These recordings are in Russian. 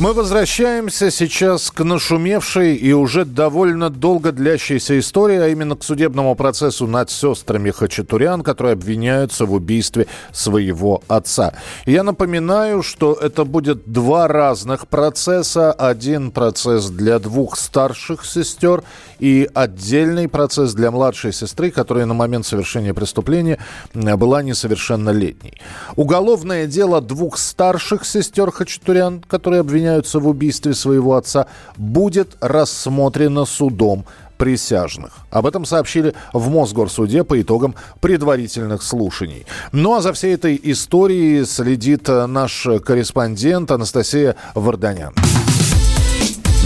Мы возвращаемся сейчас к нашумевшей и уже довольно долго длящейся истории, а именно к судебному процессу над сестрами Хачатурян, которые обвиняются в убийстве своего отца. Я напоминаю, что это будет два разных процесса. Один процесс для двух старших сестер и отдельный процесс для младшей сестры, которая на момент совершения преступления была несовершеннолетней. Уголовное дело двух старших сестер Хачатурян, которые обвиняются обвиняются в убийстве своего отца, будет рассмотрено судом присяжных. Об этом сообщили в Мосгорсуде по итогам предварительных слушаний. Ну а за всей этой историей следит наш корреспондент Анастасия Варданян.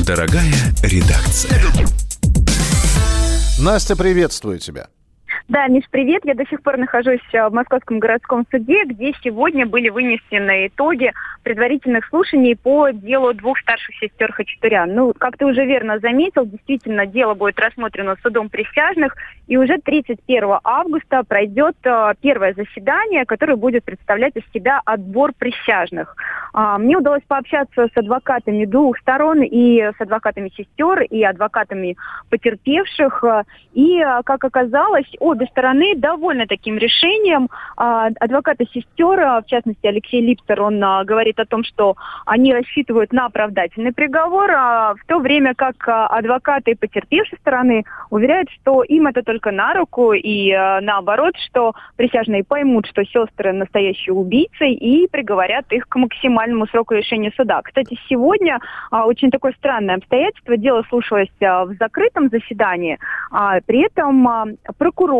Дорогая редакция. Настя, приветствую тебя. Да, Миш, привет. Я до сих пор нахожусь в Московском городском суде, где сегодня были вынесены итоги предварительных слушаний по делу двух старших сестер Хачатурян. Ну, как ты уже верно заметил, действительно, дело будет рассмотрено судом присяжных, и уже 31 августа пройдет э, первое заседание, которое будет представлять из себя отбор присяжных. А, мне удалось пообщаться с адвокатами двух сторон, и с адвокатами сестер, и адвокатами потерпевших, и, э, как оказалось, обе стороны довольны таким решением. А, адвокаты сестер, в частности, Алексей Липстер, он а, говорит, о том, что они рассчитывают на оправдательный приговор, а в то время как а, адвокаты потерпевшей стороны уверяют, что им это только на руку и а, наоборот, что присяжные поймут, что сестры настоящие убийцы и приговорят их к максимальному сроку решения суда. Кстати, сегодня а, очень такое странное обстоятельство. Дело слушалось а, в закрытом заседании, а, при этом а,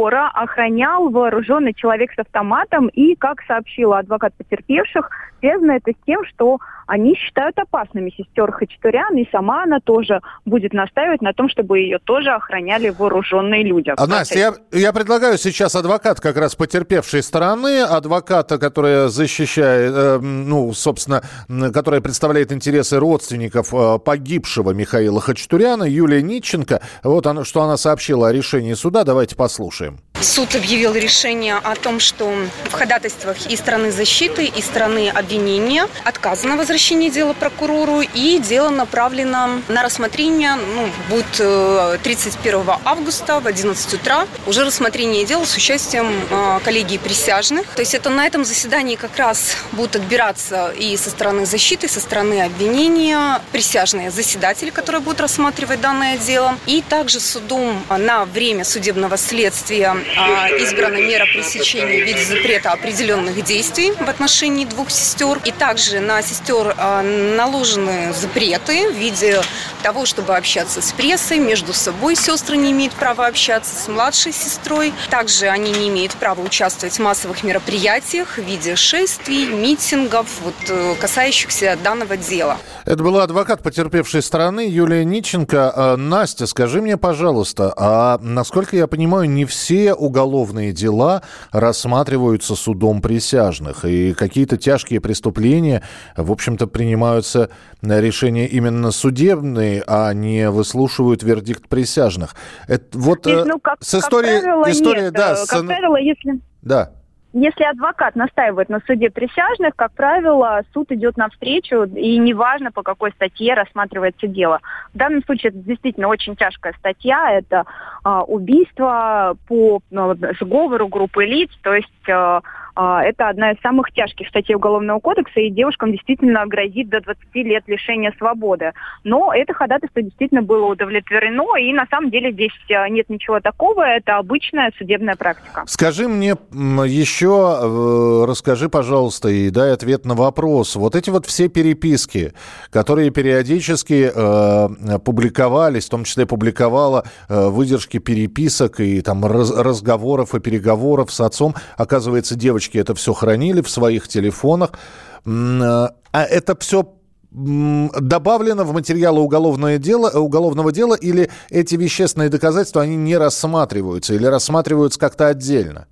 прокурора охранял вооруженный человек с автоматом и, как сообщила адвокат потерпевших, связано это с тем, что они считают опасными сестер Хачатурян, и сама она тоже будет настаивать на том, чтобы ее тоже охраняли вооруженные люди. А, Настя, я, я предлагаю сейчас адвокат как раз потерпевшей стороны, адвоката, которая защищает, э, ну, собственно, которая представляет интересы родственников э, погибшего Михаила Хачатуряна, Юлия Ниченко. Вот она, что она сообщила о решении суда. Давайте послушаем. Суд объявил решение о том, что в ходатайствах и стороны защиты, и стороны обвинения отказано возвращение дела прокурору, и дело направлено на рассмотрение, ну, будет 31 э, августа в 11 утра, уже рассмотрение дела с участием э, коллегии присяжных. То есть это на этом заседании как раз будут отбираться и со стороны защиты, и со стороны обвинения присяжные заседатели, которые будут рассматривать данное дело, и также судом на время судебного следствия избрана мера пресечения в виде запрета определенных действий в отношении двух сестер. И также на сестер а, наложены запреты в виде того, чтобы общаться с прессой, между собой сестры не имеют права общаться с младшей сестрой. Также они не имеют права участвовать в массовых мероприятиях в виде шествий, митингов, вот, э, касающихся данного дела. Это была адвокат потерпевшей стороны Юлия Ниченко. А, Настя, скажи мне, пожалуйста, а насколько я понимаю, не все уголовные дела рассматриваются судом присяжных, и какие-то тяжкие преступления, в общем-то, принимаются решения именно судебные, а не выслушивают вердикт присяжных. Это, вот Здесь, ну, как, с историей... Как правило, история, нет. да, как с... правило, если... Да. Если адвокат настаивает на суде присяжных, как правило, суд идет навстречу, и неважно, по какой статье рассматривается дело. В данном случае это действительно очень тяжкая статья, это э, убийство по ну, сговору группы лиц, то есть э, это одна из самых тяжких статей Уголовного кодекса, и девушкам действительно грозит до 20 лет лишения свободы. Но это ходатайство действительно было удовлетворено, и на самом деле здесь а, нет ничего такого, это обычная судебная практика. Скажи мне еще, э, расскажи, пожалуйста, и дай ответ на вопрос. Вот эти вот все переписки, которые периодически э, публиковались, в том числе публиковала э, выдержки переписок и там раз, разговоров и переговоров с отцом, оказывается, девочка девочки это все хранили в своих телефонах. А это все добавлено в материалы уголовное дело, уголовного дела или эти вещественные доказательства, они не рассматриваются или рассматриваются как-то отдельно?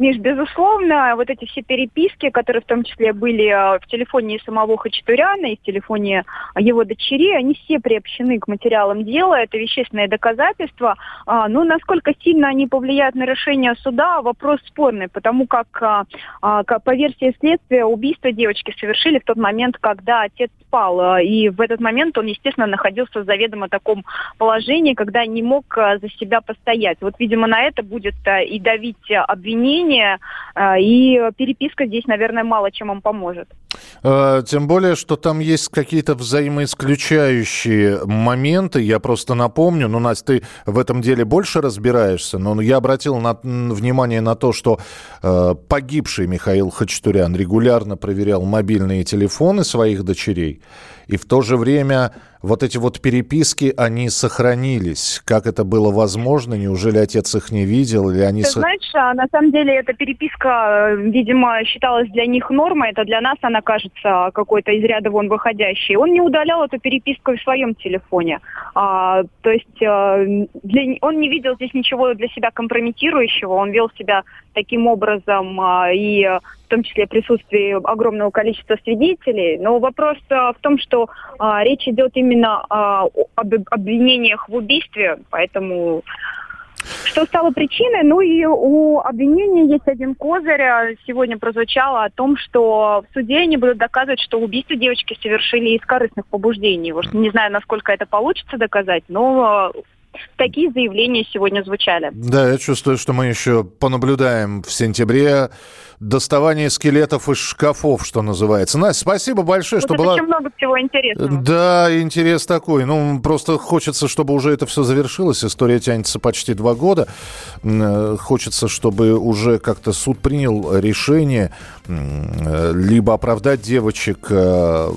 Миш, безусловно, вот эти все переписки, которые в том числе были э, в телефоне самого Хачатуряна и в телефоне его дочери, они все приобщены к материалам дела, это вещественные доказательства. А, Но ну, насколько сильно они повлияют на решение суда, вопрос спорный, потому как а, а, по версии следствия убийство девочки совершили в тот момент, когда отец спал. И в этот момент он, естественно, находился в заведомо таком положении, когда не мог за себя постоять. Вот, видимо, на это будет и давить обвинение, э, и переписка здесь, наверное, мало чем им поможет. Э, тем более, что там есть какие-то взаимоисключающие моменты. Я просто напомню, ну, Настя, ты в этом деле больше разбираешься, но я обратил на, внимание на то, что э, погибший Михаил Хачатурян регулярно проверял мобильные телефоны своих дочерей, и в то же время вот эти вот переписки, они сохранились. Как это было возможно? Неужели отец их не видел? Или они... Ты знаешь, а на самом деле эта переписка, видимо, считалась для них нормой. Это для нас она кажется какой-то из ряда вон выходящей. Он не удалял эту переписку в своем телефоне. А, то есть а, для, он не видел здесь ничего для себя компрометирующего. Он вел себя таким образом а, и в том числе в присутствии огромного количества свидетелей. Но вопрос а, в том, что а, речь идет именно об обвинениях в убийстве, поэтому что стало причиной? Ну и у обвинения есть один козырь. Сегодня прозвучало о том, что в суде они будут доказывать, что убийство девочки совершили из корыстных побуждений. Не знаю, насколько это получится доказать, но такие заявления сегодня звучали. Да, я чувствую, что мы еще понаблюдаем в сентябре доставание скелетов из шкафов, что называется. Настя, спасибо большое, вот что была... очень много всего интересного. Да, интерес такой. Ну, просто хочется, чтобы уже это все завершилось. История тянется почти два года. Э, хочется, чтобы уже как-то суд принял решение э, либо оправдать девочек, э,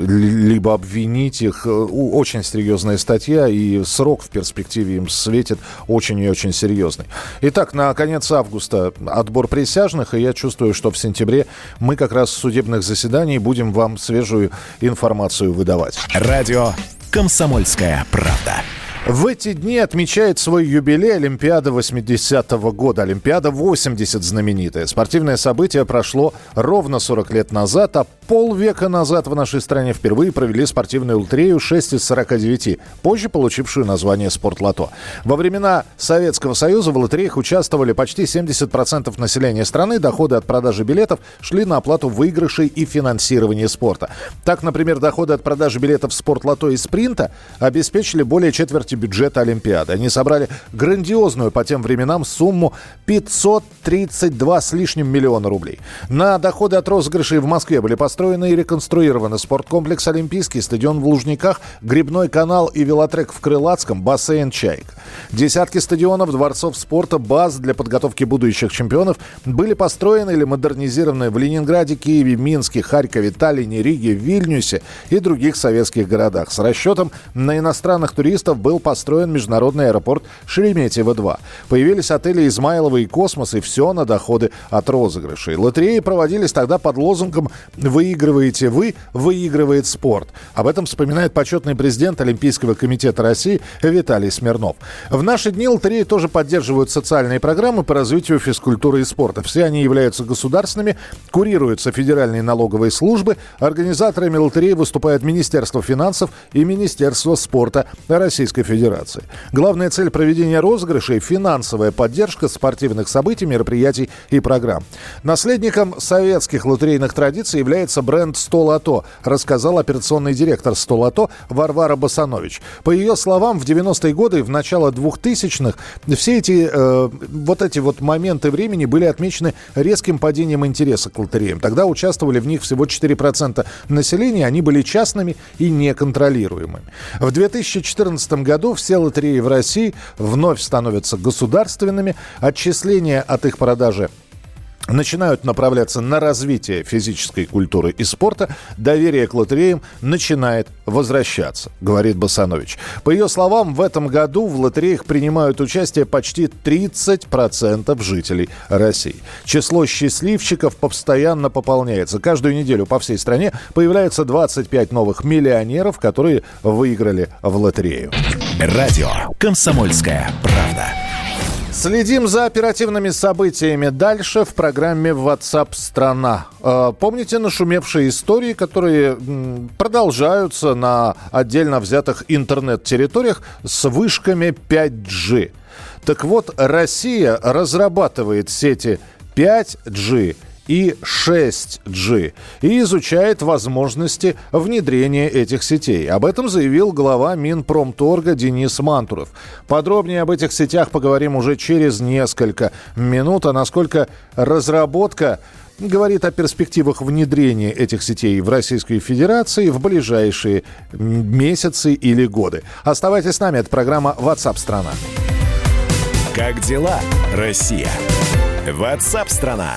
либо обвинить их. Очень серьезная статья, и срок в перспективе им светит очень и очень серьезный. Итак, на конец августа отбор присяжных судах, и я чувствую, что в сентябре мы как раз с судебных заседаний будем вам свежую информацию выдавать. Радио «Комсомольская правда». В эти дни отмечает свой юбилей Олимпиада 80-го года. Олимпиада 80 знаменитая. Спортивное событие прошло ровно 40 лет назад, а полвека назад в нашей стране впервые провели спортивную лотерею 6 из 49, позже получившую название «Спортлото». Во времена Советского Союза в лотереях участвовали почти 70% населения страны. Доходы от продажи билетов шли на оплату выигрышей и финансирование спорта. Так, например, доходы от продажи билетов «Спортлото» и «Спринта» обеспечили более четверти бюджета Олимпиады. Они собрали грандиозную по тем временам сумму 532 с лишним миллиона рублей. На доходы от розыгрышей в Москве были построены и реконструированы спорткомплекс «Олимпийский», стадион в Лужниках, грибной канал и велотрек в Крылатском, бассейн «Чайк». Десятки стадионов, дворцов спорта, баз для подготовки будущих чемпионов были построены или модернизированы в Ленинграде, Киеве, Минске, Харькове, Таллине, Риге, Вильнюсе и других советских городах. С расчетом на иностранных туристов был построен международный аэропорт Шереметьево-2. Появились отели Измайлова и Космос, и все на доходы от розыгрышей. Лотереи проводились тогда под лозунгом «Выигрываете вы, выигрывает спорт». Об этом вспоминает почетный президент Олимпийского комитета России Виталий Смирнов. В наши дни лотереи тоже поддерживают социальные программы по развитию физкультуры и спорта. Все они являются государственными, курируются федеральные налоговые службы. Организаторами лотереи выступают Министерство финансов и Министерство спорта Российской. Федерации. Главная цель проведения розыгрышей – финансовая поддержка спортивных событий, мероприятий и программ. Наследником советских лотерейных традиций является бренд «Столото», рассказал операционный директор «Столото» Варвара Басанович. По ее словам, в 90-е годы и в начало 2000-х все эти э, вот эти вот моменты времени были отмечены резким падением интереса к лотереям. Тогда участвовали в них всего 4% населения, они были частными и неконтролируемыми. В 2014 году году все лотереи в России вновь становятся государственными. Отчисления от их продажи начинают направляться на развитие физической культуры и спорта, доверие к лотереям начинает возвращаться, говорит Басанович. По ее словам, в этом году в лотереях принимают участие почти 30% жителей России. Число счастливчиков постоянно пополняется. Каждую неделю по всей стране появляется 25 новых миллионеров, которые выиграли в лотерею. Радио «Комсомольская правда». Следим за оперативными событиями дальше в программе WhatsApp страна. Э, помните нашумевшие истории, которые продолжаются на отдельно взятых интернет-территориях с вышками 5G? Так вот, Россия разрабатывает сети 5G и 6G и изучает возможности внедрения этих сетей. Об этом заявил глава Минпромторга Денис Мантуров. Подробнее об этих сетях поговорим уже через несколько минут, а насколько разработка говорит о перспективах внедрения этих сетей в Российской Федерации в ближайшие месяцы или годы. Оставайтесь с нами, это программа WhatsApp страна Как дела, Россия? WhatsApp страна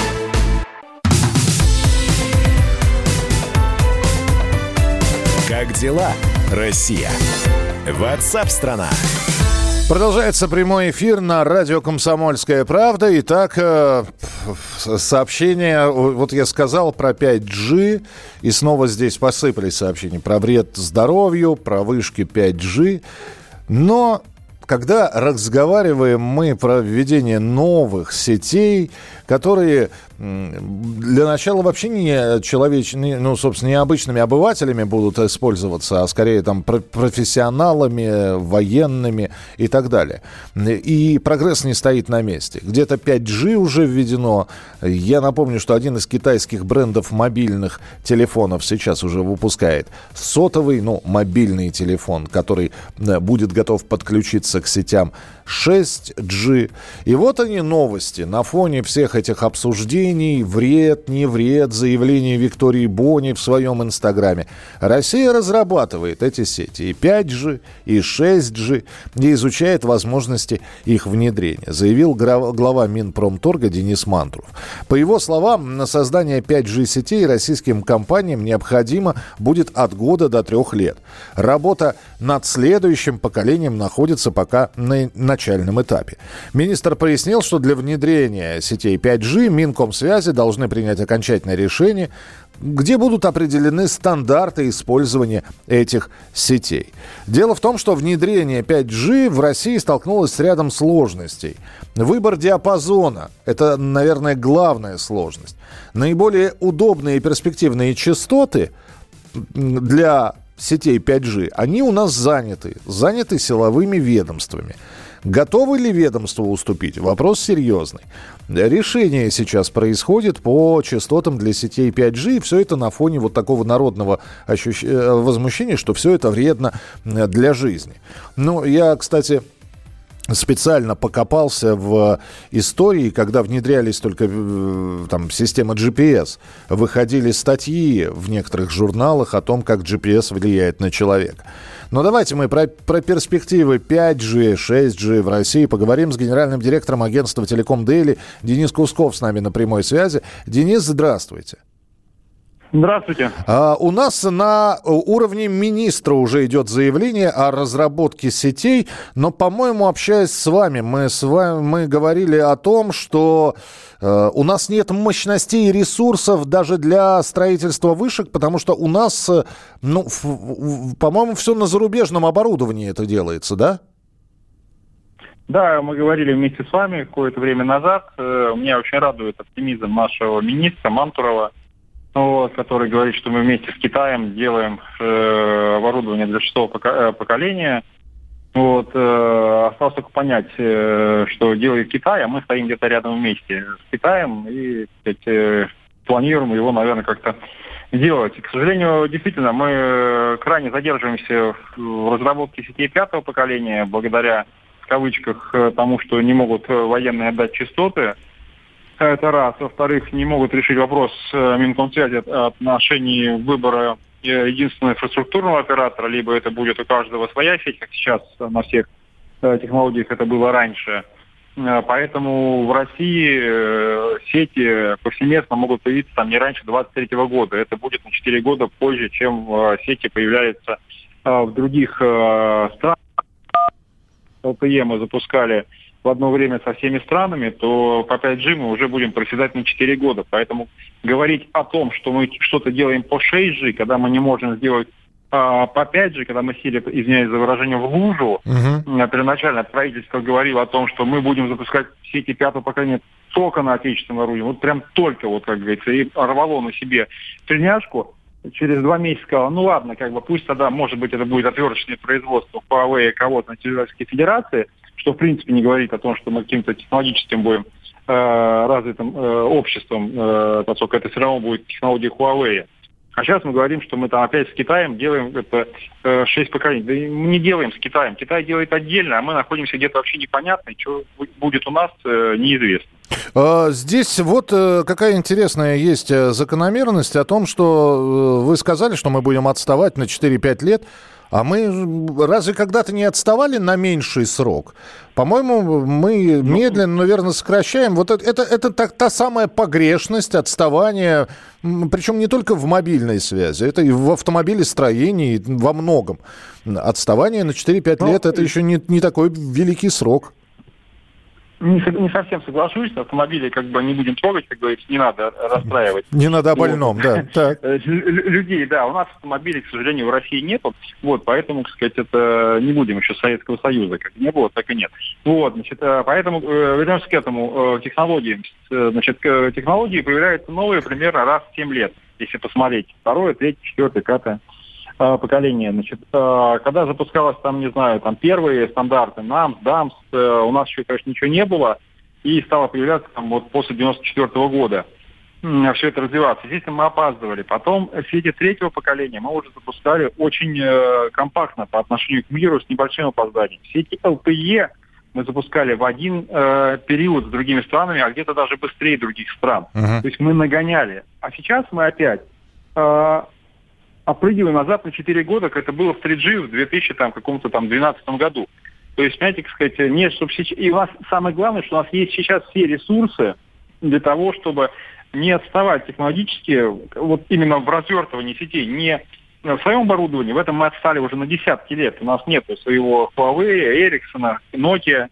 Дела, Россия? Ватсап-страна! Продолжается прямой эфир на радио «Комсомольская правда». Итак, э, сообщение, вот я сказал про 5G, и снова здесь посыпались сообщения про вред здоровью, про вышки 5G. Но когда разговариваем мы про введение новых сетей, которые для начала вообще не человечными, ну, собственно, не обычными обывателями будут использоваться, а скорее там профессионалами, военными и так далее. И прогресс не стоит на месте. Где-то 5G уже введено. Я напомню, что один из китайских брендов мобильных телефонов сейчас уже выпускает сотовый, ну, мобильный телефон, который будет готов подключиться к сетям 6G. И вот они новости на фоне всех этих обсуждений, вред, не вред, заявлений Виктории Бони в своем инстаграме. Россия разрабатывает эти сети и 5G, и 6G, и изучает возможности их внедрения, заявил глава Минпромторга Денис Мантуров. По его словам, на создание 5G сетей российским компаниям необходимо будет от года до трех лет. Работа над следующим поколением находится пока на начальном этапе. Министр пояснил, что для внедрения сетей 5G Минкомсвязи должны принять окончательное решение, где будут определены стандарты использования этих сетей. Дело в том, что внедрение 5G в России столкнулось с рядом сложностей. Выбор диапазона – это, наверное, главная сложность. Наиболее удобные и перспективные частоты для сетей 5G, они у нас заняты, заняты силовыми ведомствами. Готовы ли ведомство уступить? Вопрос серьезный. Решение сейчас происходит по частотам для сетей 5G, и все это на фоне вот такого народного ощущ... Э, возмущения, что все это вредно для жизни. Ну, я, кстати, специально покопался в истории, когда внедрялись только э, там система GPS, выходили статьи в некоторых журналах о том, как GPS влияет на человека. Но давайте мы про, про перспективы 5G, 6G в России поговорим с генеральным директором агентства «Телеком Дели» Денис Кусков с нами на прямой связи. Денис, здравствуйте. Здравствуйте. А, у нас на уровне министра уже идет заявление о разработке сетей, но, по-моему, общаясь с вами, мы с вами мы говорили о том, что э, у нас нет мощностей и ресурсов даже для строительства вышек, потому что у нас, э, ну, по-моему, все на зарубежном оборудовании это делается, да? Да, мы говорили вместе с вами какое-то время назад. Э, меня очень радует оптимизм нашего министра Мантурова вот, который говорит, что мы вместе с Китаем делаем э, оборудование для шестого э, поколения. Вот, э, осталось только понять, э, что делает Китай, а мы стоим где-то рядом вместе с Китаем и сказать, э, планируем его, наверное, как-то делать. И, к сожалению, действительно, мы крайне задерживаемся в разработке сетей пятого поколения благодаря, в кавычках, тому, что не могут военные отдать частоты. Это раз. Во-вторых, не могут решить вопрос Минкомсвязи отношении выбора единственного инфраструктурного оператора, либо это будет у каждого своя сеть, как сейчас на всех технологиях это было раньше – Э, поэтому в России э, сети повсеместно могут появиться там не раньше 2023 года. Это будет на 4 года позже, чем э, сети появляются в других странах. ЛТЕ мы запускали в одно время со всеми странами, то по 5G мы уже будем проседать на 4 года. Поэтому говорить о том, что мы что-то делаем по 6G, когда мы не можем сделать а, опять же, когда мы сели, извиняюсь за выражение, в лужу, uh-huh. первоначально правительство говорило о том, что мы будем запускать сети пятого поколения только на отечественном оружии, вот прям только, вот как говорится, и рвало на себе тельняшку, через два месяца сказала, ну ладно, как бы пусть тогда, может быть, это будет отверточное производство Huawei и кого-то на территории Федерации, что в принципе не говорит о том, что мы каким-то технологическим будем э, развитым э, обществом, э, поскольку это все равно будет технология Huawei. А сейчас мы говорим, что мы там опять с Китаем делаем это э, 6 поколений. Да мы не делаем с Китаем. Китай делает отдельно, а мы находимся где-то вообще непонятно. Что будет у нас, э, неизвестно. А, здесь вот э, какая интересная есть э, закономерность о том, что вы сказали, что мы будем отставать на 4-5 лет. А мы разве когда-то не отставали на меньший срок? По-моему, мы ну, медленно, наверное, сокращаем. Вот это, это, это та, та самая погрешность, отставание, причем не только в мобильной связи, это и в автомобилестроении, во многом. Отставание на 4-5 ну, лет – это еще не, не такой великий срок. Не, не совсем соглашусь, автомобили как бы не будем трогать, как говорится, не надо расстраивать. Не надо о больном, да. Так. Э, людей, да, у нас автомобилей, к сожалению, в России нет, вот, поэтому, так сказать, это не будем еще Советского Союза, как не было, так и нет. Вот, значит, э, поэтому э, вернемся к этому, технологиям. Значит, технологии появляются новые примерно раз в 7 лет, если посмотреть. Второе, третье, четвертое, пятое. Э, поколения. Значит, э, когда запускалось там, не знаю, там первые стандарты, NAMS, DAMS, э, у нас еще, конечно, ничего не было, и стало появляться там вот после 94 -го года все это развиваться. Здесь мы опаздывали. Потом сети третьего поколения мы уже запускали очень э, компактно по отношению к миру с небольшим опозданием. Сети LTE мы запускали в один э, период с другими странами, а где-то даже быстрее других стран. Uh-huh. То есть мы нагоняли. А сейчас мы опять э, опрыгиваем назад на 4 года, как это было в 3G в 2000 там, каком-то там 12 году. То есть, знаете, как сказать, не, чтобы сейчас... И у нас самое главное, что у нас есть сейчас все ресурсы для того, чтобы не отставать технологически, вот именно в развертывании сетей, не в своем оборудовании, в этом мы отстали уже на десятки лет. У нас нет своего Huawei, Ericsson, Nokia,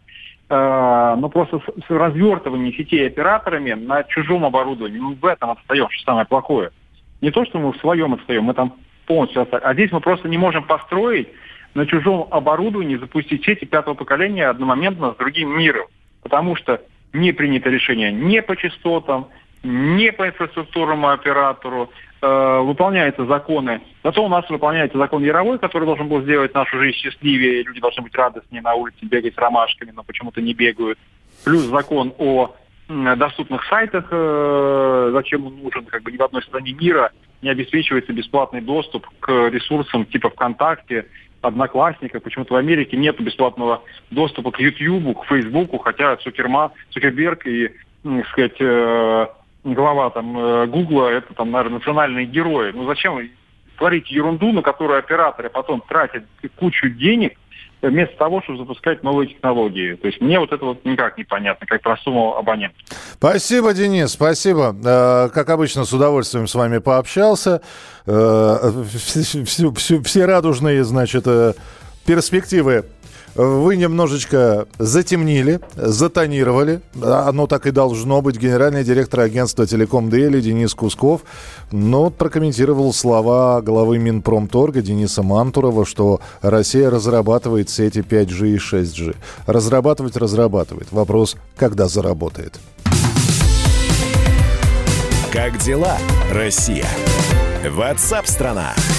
э, но просто с, с развертыванием сетей операторами на чужом оборудовании, мы в этом отстаем, что самое плохое. Не то, что мы в своем отстаем, мы там полностью отстаем. А здесь мы просто не можем построить на чужом оборудовании, запустить сети пятого поколения одномоментно с другим миром. Потому что не принято решение не по частотам, не по инфраструктурному оператору, э, выполняются законы. Зато у нас выполняется закон Яровой, который должен был сделать нашу жизнь счастливее, люди должны быть радостнее на улице, бегать с ромашками, но почему-то не бегают. Плюс закон о доступных сайтах, э, зачем он нужен, как бы ни в одной стране мира не обеспечивается бесплатный доступ к ресурсам типа ВКонтакте, Одноклассника. Почему-то в Америке нет бесплатного доступа к Ютьюбу, к Фейсбуку, хотя Цукерма, Цукерберг и, так сказать, э, глава там э, Гугла, это там, наверное, национальные герои. Ну зачем творить ерунду, на которую операторы потом тратят кучу денег, вместо того, чтобы запускать новые технологии. То есть мне вот это вот никак не понятно, как простому абоненту. Спасибо, Денис, спасибо. Э, как обычно, с удовольствием с вами пообщался. Э, все радужные, значит, э, перспективы вы немножечко затемнили, затонировали. Оно так и должно быть. Генеральный директор агентства «Телеком Дели» Денис Кусков но прокомментировал слова главы Минпромторга Дениса Мантурова, что Россия разрабатывает сети 5G и 6G. Разрабатывать разрабатывает. Вопрос, когда заработает. Как дела, Россия? Ватсап-страна! там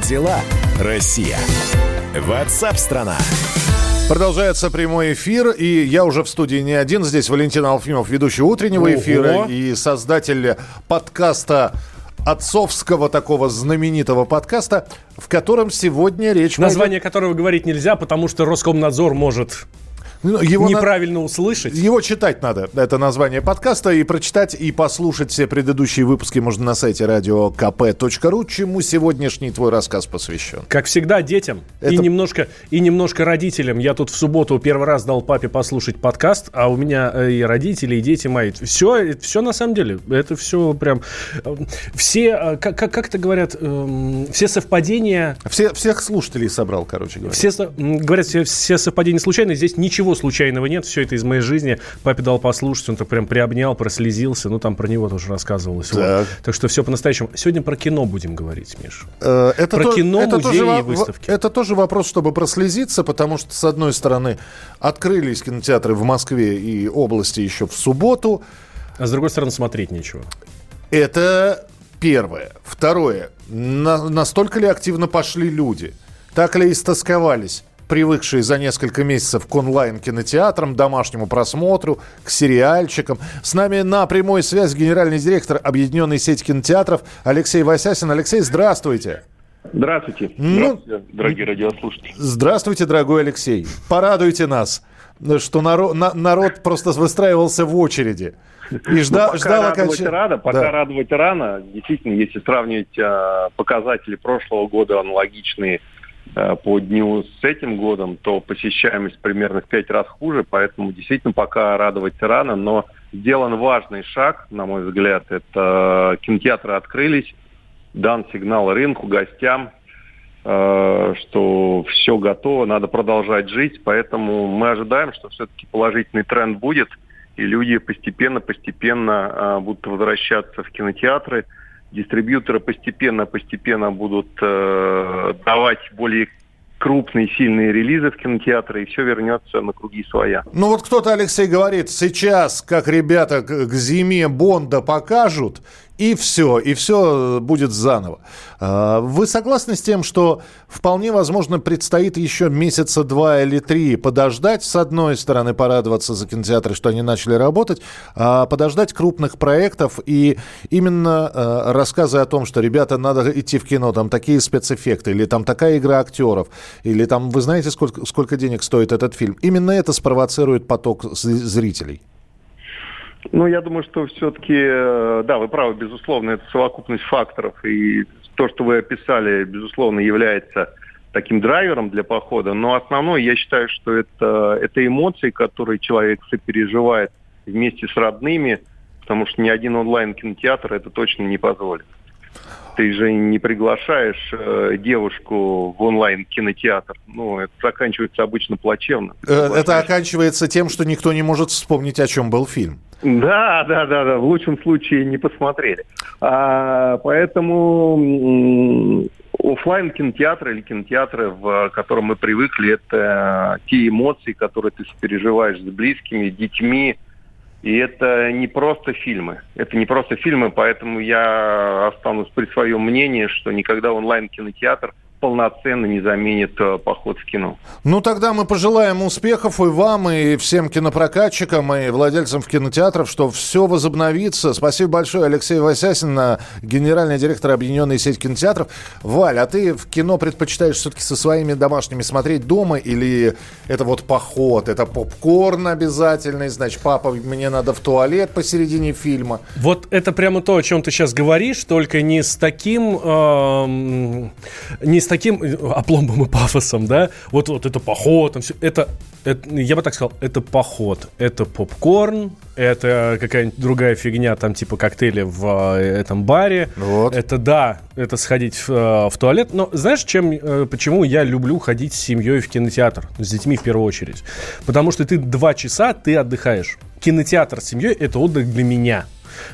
Как дела, Россия? Ватсап-страна! Продолжается прямой эфир, и я уже в студии не один. Здесь Валентин Алфимов, ведущий утреннего Ого. эфира и создатель подкаста отцовского такого знаменитого подкаста, в котором сегодня речь Название которого говорить нельзя, потому что Роскомнадзор может пойдет- его на- неправильно услышать. Его читать надо, это название подкаста, и прочитать, и послушать все предыдущие выпуски можно на сайте radiokp.ru, чему сегодняшний твой рассказ посвящен. Как всегда, детям и, Это- немножко, и немножко родителям. Я тут в субботу первый раз дал папе послушать подкаст, а у меня э, и родители, и дети мои. Все, все на самом деле. Это все прям... э, Все, э, как, как, как это говорят, эм, все совпадения... Все, всех слушателей собрал, короче говоря. Все, говорят, все, все совпадения случайны. Здесь ничего случайного нет. Все это из моей жизни. Папе дал послушать. Он так прям приобнял, прослезился. Ну, там про него тоже рассказывалось. Вот. Так. Так что все по-настоящему. Сегодня про кино будем говорить, Миш. Э, Это Про то- кино, это музеи тоже и выставки. Это тоже вопрос, чтобы прослезиться, потому что, с одной стороны, открылись кинотеатры в Москве и области еще в субботу. А с другой стороны, смотреть нечего. Это первое. Второе. На- настолько ли активно пошли люди? Так ли истосковались? Привыкшие за несколько месяцев к онлайн-кинотеатрам, домашнему просмотру, к сериальчикам. С нами на прямой связи генеральный директор Объединенной сети кинотеатров Алексей Васясин. Алексей, здравствуйте. Здравствуйте. Ну- Здравствуйте, дорогие радиослушатели. Здравствуйте, дорогой Алексей. Порадуйте нас, что народ, на- народ просто выстраивался в очереди. И жда, Ну, пока ждал радовать оконча- рано, пока Да. радовать рано. Действительно, если сравнивать э, показатели прошлого года, аналогичные по дню с этим годом, то посещаемость примерно в пять раз хуже, поэтому действительно пока радовать рано, но сделан важный шаг, на мой взгляд, это кинотеатры открылись, дан сигнал рынку, гостям, э, что все готово, надо продолжать жить, поэтому мы ожидаем, что все-таки положительный тренд будет, и люди постепенно-постепенно э, будут возвращаться в кинотеатры, дистрибьюторы постепенно-постепенно будут э, давать более крупные, сильные релизы в кинотеатры, и все вернется на круги своя. Ну вот кто-то, Алексей, говорит, сейчас, как ребята к, зиме Бонда покажут, и все, и все будет заново. А, Вы согласны с тем, что вполне возможно предстоит еще месяца два или три подождать, с одной стороны порадоваться за кинотеатры, что они начали работать, а подождать крупных проектов и именно э, рассказы о том, что, ребята, надо идти в кино, там такие спецэффекты, или там такая игра актеров, или там, вы знаете, сколько, сколько денег стоит этот фильм. Именно это спровоцирует поток зрителей. Ну, я думаю, что все-таки, э, да, вы правы, безусловно, это совокупность факторов. И то, что вы описали, безусловно, является таким драйвером для похода. Но основное, я считаю, что это, это эмоции, которые человек сопереживает вместе с родными, потому что ни один онлайн-кинотеатр это точно не позволит. Ты же не приглашаешь э, девушку в онлайн-кинотеатр. Ну, это заканчивается обычно плачевно. Э, Это оканчивается тем, что никто не может вспомнить, о чем был фильм. Да, да, да, да. В лучшем случае не посмотрели. А, поэтому офлайн кинотеатры или кинотеатры, в котором мы привыкли, это те эмоции, которые ты переживаешь с близкими, детьми. И это не просто фильмы. Это не просто фильмы, поэтому я останусь при своем мнении, что никогда онлайн-кинотеатр полноценно не заменит э, поход в кино. Ну, тогда мы пожелаем успехов и вам, и всем кинопрокатчикам, и владельцам в кинотеатров, что все возобновится. Спасибо большое, Алексей Васясин, э, генеральный директор Объединенной сети кинотеатров. Валь, а ты в кино предпочитаешь все-таки со своими домашними смотреть дома, или это вот поход, это попкорн обязательный, значит, папа, мне надо в туалет посередине фильма. Вот это прямо то, о чем ты сейчас говоришь, только не с таким, эм, не с таким э, опломбом и пафосом, да. Вот, вот это поход, там всё. это Это, я бы так сказал, это поход. Это попкорн, это какая-нибудь другая фигня, там типа коктейли в э, этом баре. Вот. Это да, это сходить в, э, в туалет. Но знаешь, чем, почему я люблю ходить с семьей в кинотеатр? С детьми в первую очередь. Потому что ты два часа, ты отдыхаешь. Кинотеатр с семьей – это отдых для меня.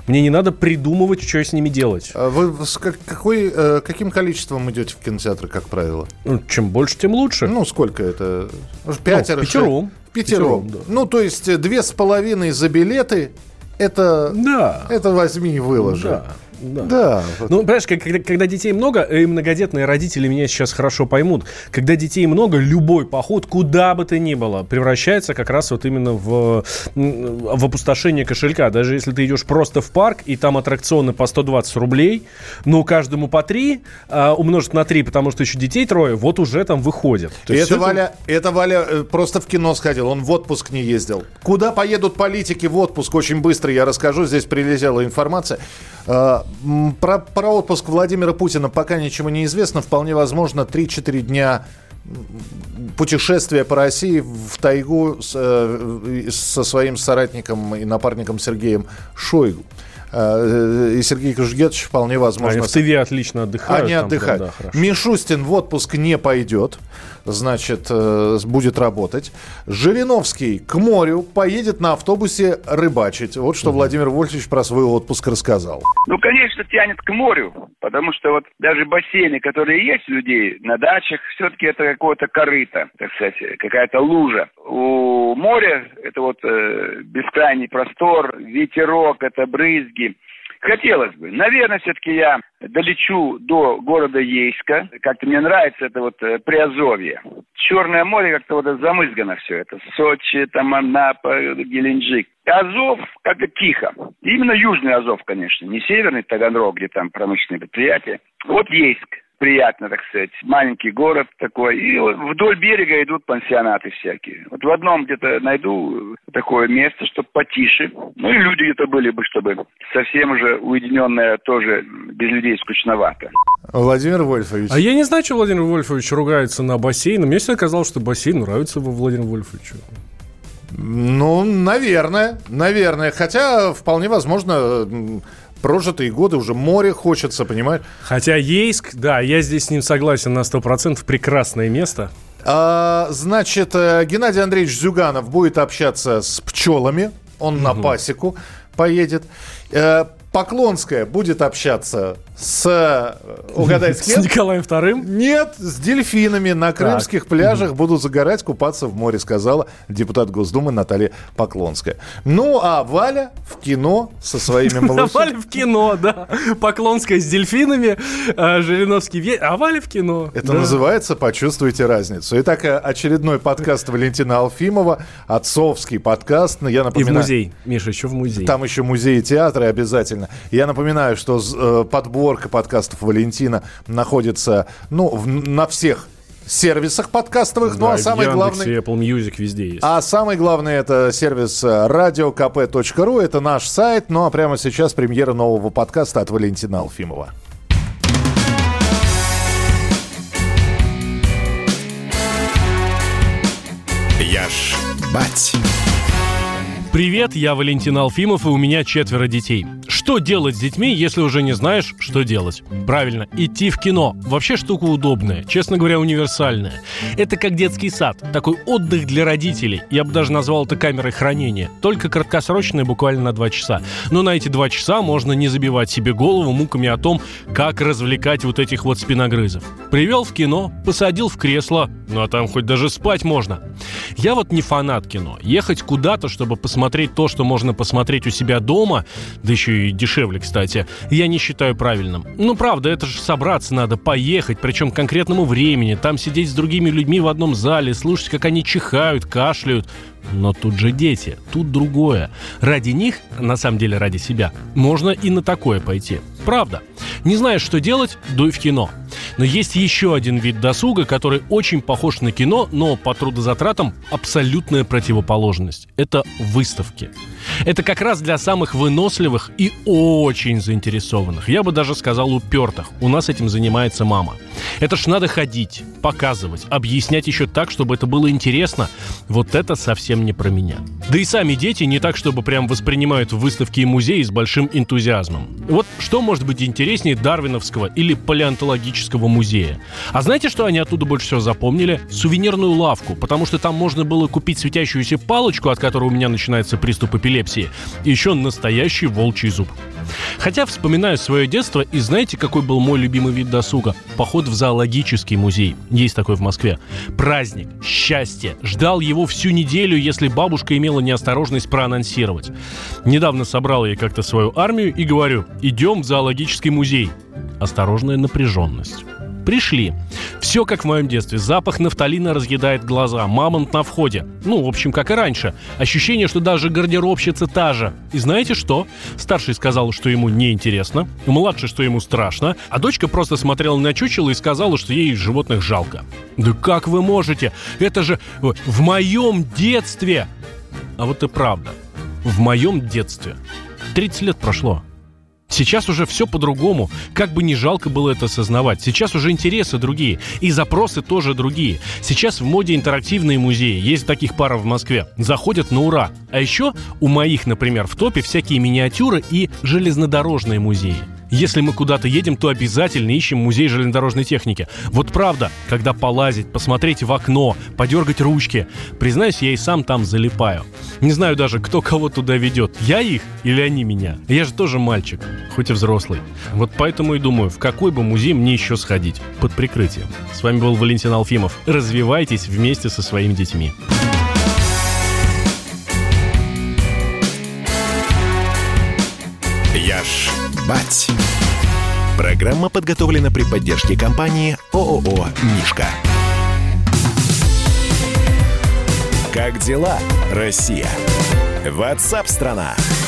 Мне не надо придумывать, что с ними делать. А Вы с как- какой, э, каким количеством идете в кинотеатр, как правило? Ну, Чем больше, тем лучше. Ну, сколько это? Пятеро? пятером. шесть? Пятером. Пятером, да. Ну, то есть э, две с половиной за билеты, это, Да. это возьми и выложи. Да. Да. Да. Ну, понимаешь, когда, когда детей много, и многодетные родители меня сейчас хорошо поймут, когда детей много, любой поход, куда бы то ни было, превращается как раз вот именно в, в опустошение кошелька. Даже если ты идешь просто в парк, и там аттракционы по 120 рублей, но каждому по 3, а, умножить на 3, потому что еще детей трое, вот уже там выходит. То это всё Валя, это Валя э, просто в кино сходил, он в отпуск не ездил. Куда поедут политики в отпуск? Очень быстро я расскажу, здесь прилетела информация. Про, про отпуск Владимира Путина пока ничего не известно. Вполне возможно, 3-4 дня путешествия по России в тайгу с, э, со своим соратником и напарником Сергеем Шойгу. Э, И Сергей Кужгетович вполне возможно... Они в Тыве отлично отдыхают. Они там, отдыхают. да, да. Мишустин в отпуск не пойдет, значит, э, будет работать. Жириновский к морю поедет на автобусе рыбачить. Вот что Владимир Вольфович про свой отпуск рассказал. Ну, конечно, тянет к морю, потому что вот даже бассейны, которые есть у людей на дачах, все-таки это какое-то корыто, так сказать, какая-то лужа. У моря это вот э, бескрайний простор, ветерок, это брызги. Хотелось бы. Наверное, все-таки я долечу до города Ейска. Как-то мне нравится это вот э, Приазовье. Черное море как-то вот замызгано все это. Сочи, там Анапа, Геленджик. Азов как-то тихо. Именно Южный Азов, конечно. Не Северный Таганрог, где там промышленные предприятия. Вот Ейск. Приятно, так сказать. Маленький город такой. И вдоль берега идут пансионаты всякие. Вот в одном где-то найду такое место, чтобы потише. Ну и люди где-то были бы, чтобы совсем уже уединенное тоже без людей скучновато. Владимир Вольфович. А я не знаю, что Владимир Вольфович ругается на бассейн. Мне всегда казалось, что бассейн нравится во Владимиру Вольфовичу. Ну, наверное, наверное. Хотя, вполне возможно, прожитые годы уже море хочется, понимаешь? Хотя Ейск, да, я здесь с ним согласен на 100%, прекрасное место. А, значит, э, Геннадий Андреевич Зюганов будет общаться с пчелами. Он на пасеку поедет. Поклонская будет общаться с... э, Угадай, с С кем? Николаем Вторым. Нет, с дельфинами на крымских пляжах будут загорать, купаться в море, сказала депутат Госдумы Наталья Поклонская. Ну, а Валя в кино со своими малышами. Валя в кино, да. Поклонская с дельфинами, э, Жириновский а Валя в кино. Это называется «Почувствуйте разницу». Итак, э, очередной подкаст Валентина Алфимова, отцовский подкаст. Но Я И в напоминаю, музей. Миша, еще в музей. Там еще музей и театры обязательно. Я напоминаю, что э, подборка подкастов Валентина находится ну, в- на всех сервисах подкастовых. ну Да, а и в самый Яндексе, главный... Apple Music везде есть. А самый главный это сервис э, radiokp.ru, это наш сайт. Ну а прямо сейчас премьера нового подкаста от Валентина Алфимова. Я ж бать. Привет, я Валентин Алфимов, и у меня четверо детей. Что делать с детьми, если уже не знаешь, что делать? Правильно, идти в кино. Вообще штука удобная, честно говоря, универсальная. Это как детский сад, такой отдых для родителей. Я бы даже назвал это камерой хранения. Только краткосрочная, буквально на два часа. Но на эти два часа можно не забивать себе голову муками о том, как развлекать вот этих вот спиногрызов. Привел в кино, посадил в кресло, ну а там хоть даже спать можно. Я вот не фанат кино. Ехать куда-то, чтобы посмотреть то, что можно посмотреть у себя дома, да еще и дешевле, кстати, я не считаю правильным. Ну, правда, это же собраться надо, поехать, причем к конкретному времени, там сидеть с другими людьми в одном зале, слушать, как они чихают, кашляют. Но тут же дети, тут другое. Ради них, на самом деле ради себя, можно и на такое пойти. Правда. Не знаешь, что делать, дуй в кино. Но есть еще один вид досуга, который очень похож на кино, но по трудозатратам абсолютная противоположность. Это выставки. Это как раз для самых выносливых и очень заинтересованных. Я бы даже сказал упертых. У нас этим занимается мама. Это ж надо ходить, показывать, объяснять еще так, чтобы это было интересно. Вот это совсем не про меня. Да и сами дети не так, чтобы прям воспринимают выставки и музеи с большим энтузиазмом. Вот что может быть интереснее Дарвиновского или палеонтологического музея? А знаете, что они оттуда больше всего запомнили? Сувенирную лавку, потому что там можно было купить светящуюся палочку, от которой у меня начинается приступ эпилепсии, и еще настоящий волчий зуб. Хотя вспоминаю свое детство, и знаете, какой был мой любимый вид досуга? Поход в зоологический музей. Есть такой в Москве. Праздник, счастье. Ждал его всю неделю, если бабушка имела неосторожность проанонсировать. Недавно собрал я как-то свою армию и говорю, идем в зоологический музей. Осторожная напряженность. Пришли. Все как в моем детстве. Запах нафталина разъедает глаза. Мамонт на входе. Ну, в общем, как и раньше. Ощущение, что даже гардеробщица та же. И знаете что? Старший сказал, что ему неинтересно. Младший, что ему страшно. А дочка просто смотрела на чучело и сказала, что ей животных жалко. Да как вы можете? Это же в моем детстве! А вот и правда. В моем детстве. 30 лет прошло. Сейчас уже все по-другому. Как бы не жалко было это осознавать. Сейчас уже интересы другие. И запросы тоже другие. Сейчас в моде интерактивные музеи. Есть таких пара в Москве. Заходят на ура. А еще у моих, например, в топе всякие миниатюры и железнодорожные музеи. Если мы куда-то едем, то обязательно ищем музей железнодорожной техники. Вот правда, когда полазить, посмотреть в окно, подергать ручки. Признаюсь, я и сам там залипаю. Не знаю даже, кто кого туда ведет. Я их или они меня? Я же тоже мальчик, хоть и взрослый. Вот поэтому и думаю, в какой бы музей мне еще сходить. Под прикрытием. С вами был Валентин Алфимов. Развивайтесь вместе со своими детьми. Ж бать. Программа подготовлена при поддержке компании ООО «Мишка». Как дела, Россия? Ватсап-страна! страна